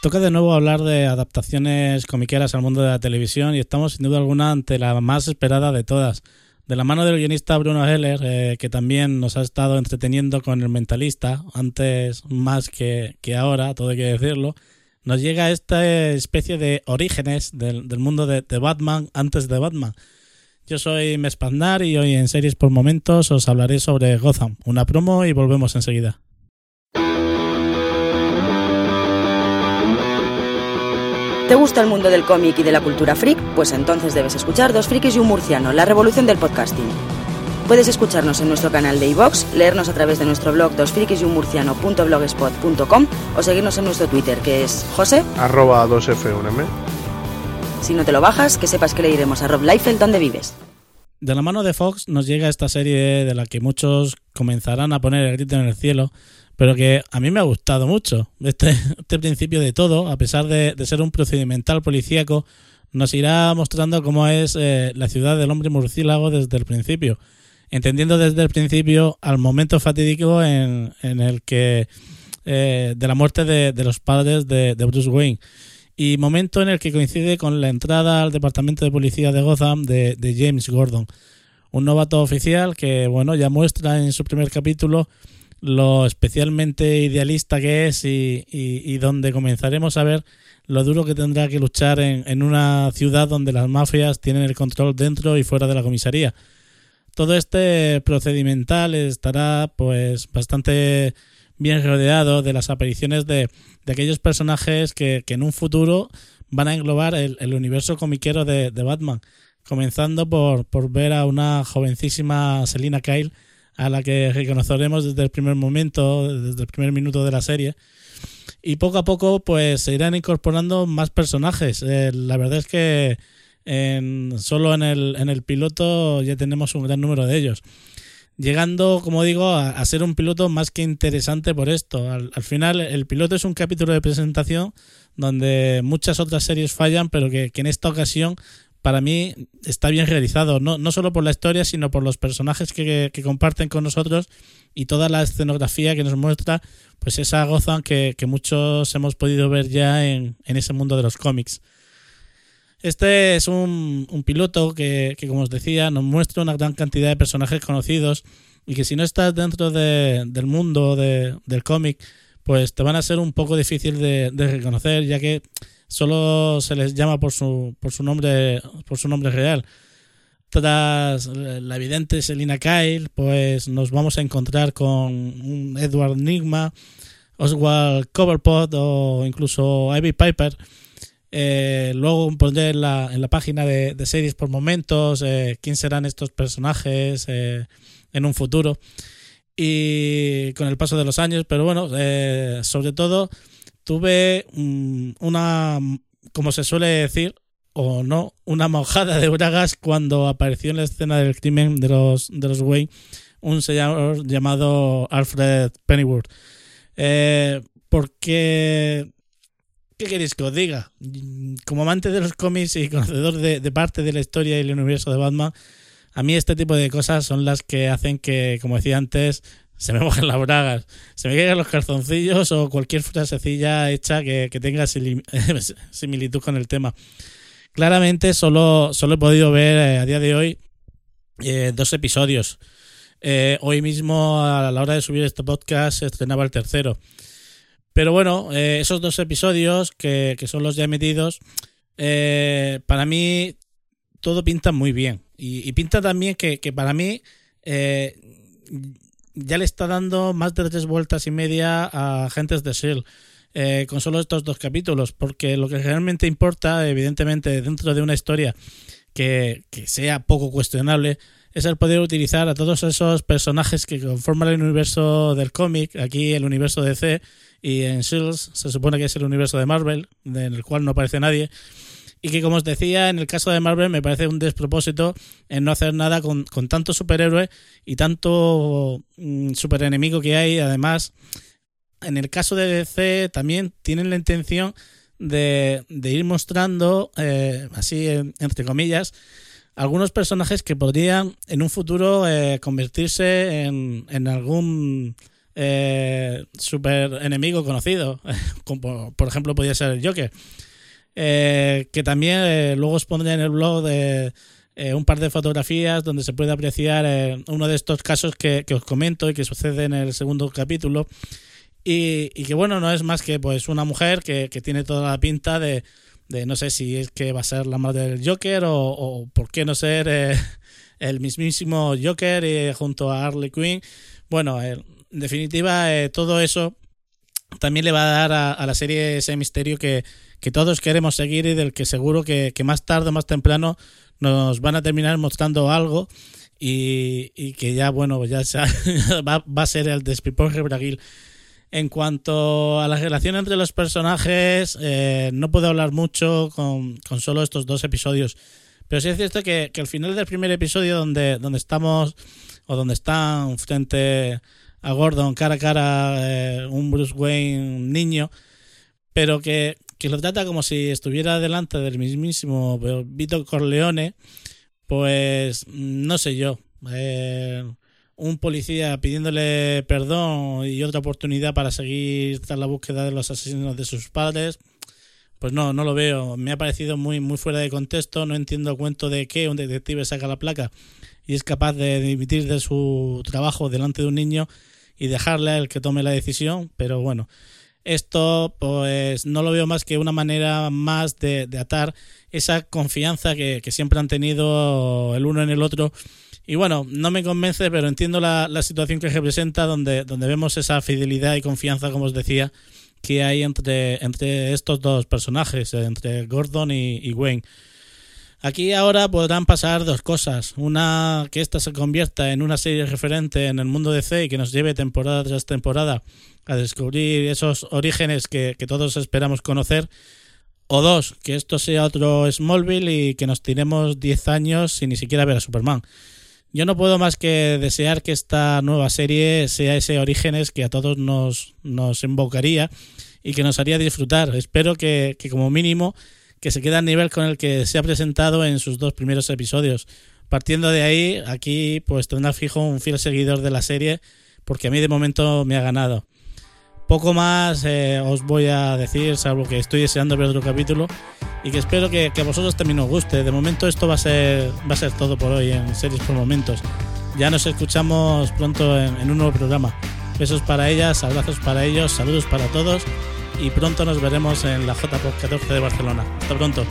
Toca de nuevo hablar de adaptaciones comiqueras al mundo de la televisión y estamos sin duda alguna ante la más esperada de todas. De la mano del guionista Bruno Heller, eh, que también nos ha estado entreteniendo con el mentalista, antes más que, ahora, todo hay que decirlo, nos llega esta especie de orígenes del, mundo de, de, Batman antes de Batman. Yo soy Mespandar y hoy en Series por Momentos os hablaré sobre Gotham, una promo y volvemos enseguida. ¿Te gusta el mundo del cómic y de la cultura freak? Pues entonces debes escuchar Dos Frikis y un Murciano, la revolución del podcasting. Puedes escucharnos en nuestro canal de iVox, leernos a través de nuestro blog dosfrikisyunmurciano.blogspot.com o seguirnos en nuestro Twitter, que es josé arroba 2f1m. Si no te lo bajas, que sepas que le iremos a Rob Liefeld donde vives. De la mano de Fox nos llega esta serie de la que muchos comenzarán a poner el grito en el cielo, pero que a mí me ha gustado mucho. Este, este principio de todo, a pesar de, ser un procedimental policíaco, nos irá mostrando cómo es eh, la ciudad del hombre murciélago desde el principio, entendiendo desde el principio al momento fatídico en, el que eh, de la muerte de, los padres de, Bruce Wayne y momento en el que coincide con la entrada al departamento de policía de Gotham de, de James Gordon, un novato oficial que bueno ya muestra en su primer capítulo lo especialmente idealista que es y, donde comenzaremos a ver lo duro que tendrá que luchar en, en, una ciudad donde las mafias tienen el control dentro y fuera de la comisaría. Todo este procedimental estará pues bastante bien rodeado de las apariciones de, de aquellos personajes que, que, en un futuro van a englobar el, el universo comiquero de, de, Batman, comenzando por, por ver a una jovencísima Selina Kyle a la que reconoceremos desde el primer momento, desde el primer minuto de la serie. Y poco a poco, pues se irán incorporando más personajes. Eh, la verdad es que en, solo en el, en el piloto ya tenemos un gran número de ellos. Llegando, como digo, a, ser un piloto más que interesante por esto. Al, al, final, el piloto es un capítulo de presentación donde muchas otras series fallan, pero que en esta ocasión para mí está bien realizado, no, no solo por la historia, sino por los personajes que, comparten con nosotros y toda la escenografía que nos muestra, pues esa Gotham que, que muchos hemos podido ver ya en, ese mundo de los cómics. Este es un, piloto que, como os decía, nos muestra una gran cantidad de personajes conocidos y que si no estás dentro del mundo del cómic, pues te van a ser un poco difícil de reconocer, ya que solo se les llama por su, por su nombre por su nombre real. Tras la evidente Selina Kyle, pues nos vamos a encontrar con un Edward Nigma, Oswald Coverpot o incluso Ivy Piper. Eh, luego pondré en la, en la página de, series por momentos eh, quién serán estos personajes eh, en un futuro y con el paso de los años, pero bueno, sobre todo tuve mm, una, como se suele decir, o no, una mojada de bragas cuando apareció en la escena del crimen de los, de los Wayne un señor llamado Alfred Pennyworth. Eh, porque, ¿qué queréis que os diga? Como amante de los cómics y conocedor de, de parte de la historia y el universo de Batman, a mí este tipo de cosas son las que hacen que, como decía antes, se me mojen las bragas, se me caigan los calzoncillos o cualquier frasecilla hecha que, tenga similitud con el tema. Claramente solo, solo he podido ver eh, a día de hoy eh, dos episodios. Eh, hoy mismo a la hora de subir este podcast se estrenaba el tercero. Pero bueno, esos dos episodios que, son los ya emitidos, para mí todo pinta muy bien. Y, pinta también que, que para mí ya le está dando más de tres vueltas y media a Agentes de S.H.I.E.L.D. Eh, con solo estos dos capítulos, porque lo que realmente importa, evidentemente, dentro de una historia que, sea poco cuestionable, es el poder utilizar a todos esos personajes que conforman el universo del cómic, aquí el universo DC, y en Shields se supone que es el universo de Marvel, en el cual no aparece nadie. Y que, como os decía, en el caso de Marvel me parece un despropósito en no hacer nada con, con tanto superhéroe y tanto mm, superenemigo que hay. Además, en el caso de DC también tienen la intención de, de ir mostrando, eh, así entre comillas, algunos personajes que podrían en un futuro eh, convertirse en, en algún eh, super enemigo conocido, como por ejemplo podría ser el Joker. Eh, que también eh, luego os pondré en el blog eh, un par de fotografías donde se puede apreciar uno de estos casos que, os comento y que sucede en el segundo capítulo. Y, que bueno, no es más que pues una mujer que, que tiene toda la pinta de, no sé si es que va a ser la madre del Joker o, por qué no ser el mismísimo Joker junto a Harley Quinn. Bueno, en definitiva, todo eso también le va a dar a la serie ese misterio que, que todos queremos seguir y del que seguro que, que más tarde o más temprano nos van a terminar mostrando algo y, y que ya, bueno, ya va, va, a ser el despiporre braguil. En cuanto a la relación entre los personajes, eh, no puedo hablar mucho con, con, solo estos dos episodios. Pero sí es cierto que, que al final del primer episodio, donde, donde estamos, o donde están frente a Gordon cara a cara, eh, un Bruce Wayne niño, pero que que lo trata como si estuviera delante del mismísimo Vito Corleone, pues no sé yo. Eh, un policía pidiéndole perdón y otra oportunidad para seguir tras la búsqueda de los asesinos de sus padres, pues no, no lo veo. Me ha parecido muy, muy fuera de contexto. No entiendo cuento de que un detective saca la placa y es capaz de dimitir de su trabajo delante de un niño y dejarle a él que tome la decisión, pero bueno. Esto pues no lo veo más que una manera más de, atar esa confianza que, que, siempre han tenido el uno en el otro. Y bueno, no me convence, pero entiendo la, la situación que representa donde, donde vemos esa fidelidad y confianza, como os decía, que hay entre, entre estos dos personajes, entre Gordon y, y Wayne. Aquí ahora podrán pasar dos cosas. Una, que esta se convierta en una serie referente en el mundo de C y que nos lleve temporada tras temporada a descubrir esos orígenes que, que todos esperamos conocer. O dos, que esto sea otro Smallville y que nos tiremos 10 años sin ni siquiera ver a Superman. Yo no puedo más que desear que esta nueva serie sea ese Orígenes que a todos nos, nos invocaría y que nos haría disfrutar. Espero que, que como mínimo que se quede al nivel con el que se ha presentado en sus dos primeros episodios. Partiendo de ahí, aquí pues tendrá fijo un fiel seguidor de la serie porque a mí de momento me ha ganado. Poco más eh, os voy a decir, salvo que estoy deseando ver otro capítulo y que espero que, que, a vosotros también os guste. De momento esto va a ser, va a ser todo por hoy en Series por Momentos. Ya nos escuchamos pronto en, en un nuevo programa. Besos para ellas, abrazos para ellos, saludos para todos y pronto nos veremos en la JPOD 14 de Barcelona. Hasta pronto.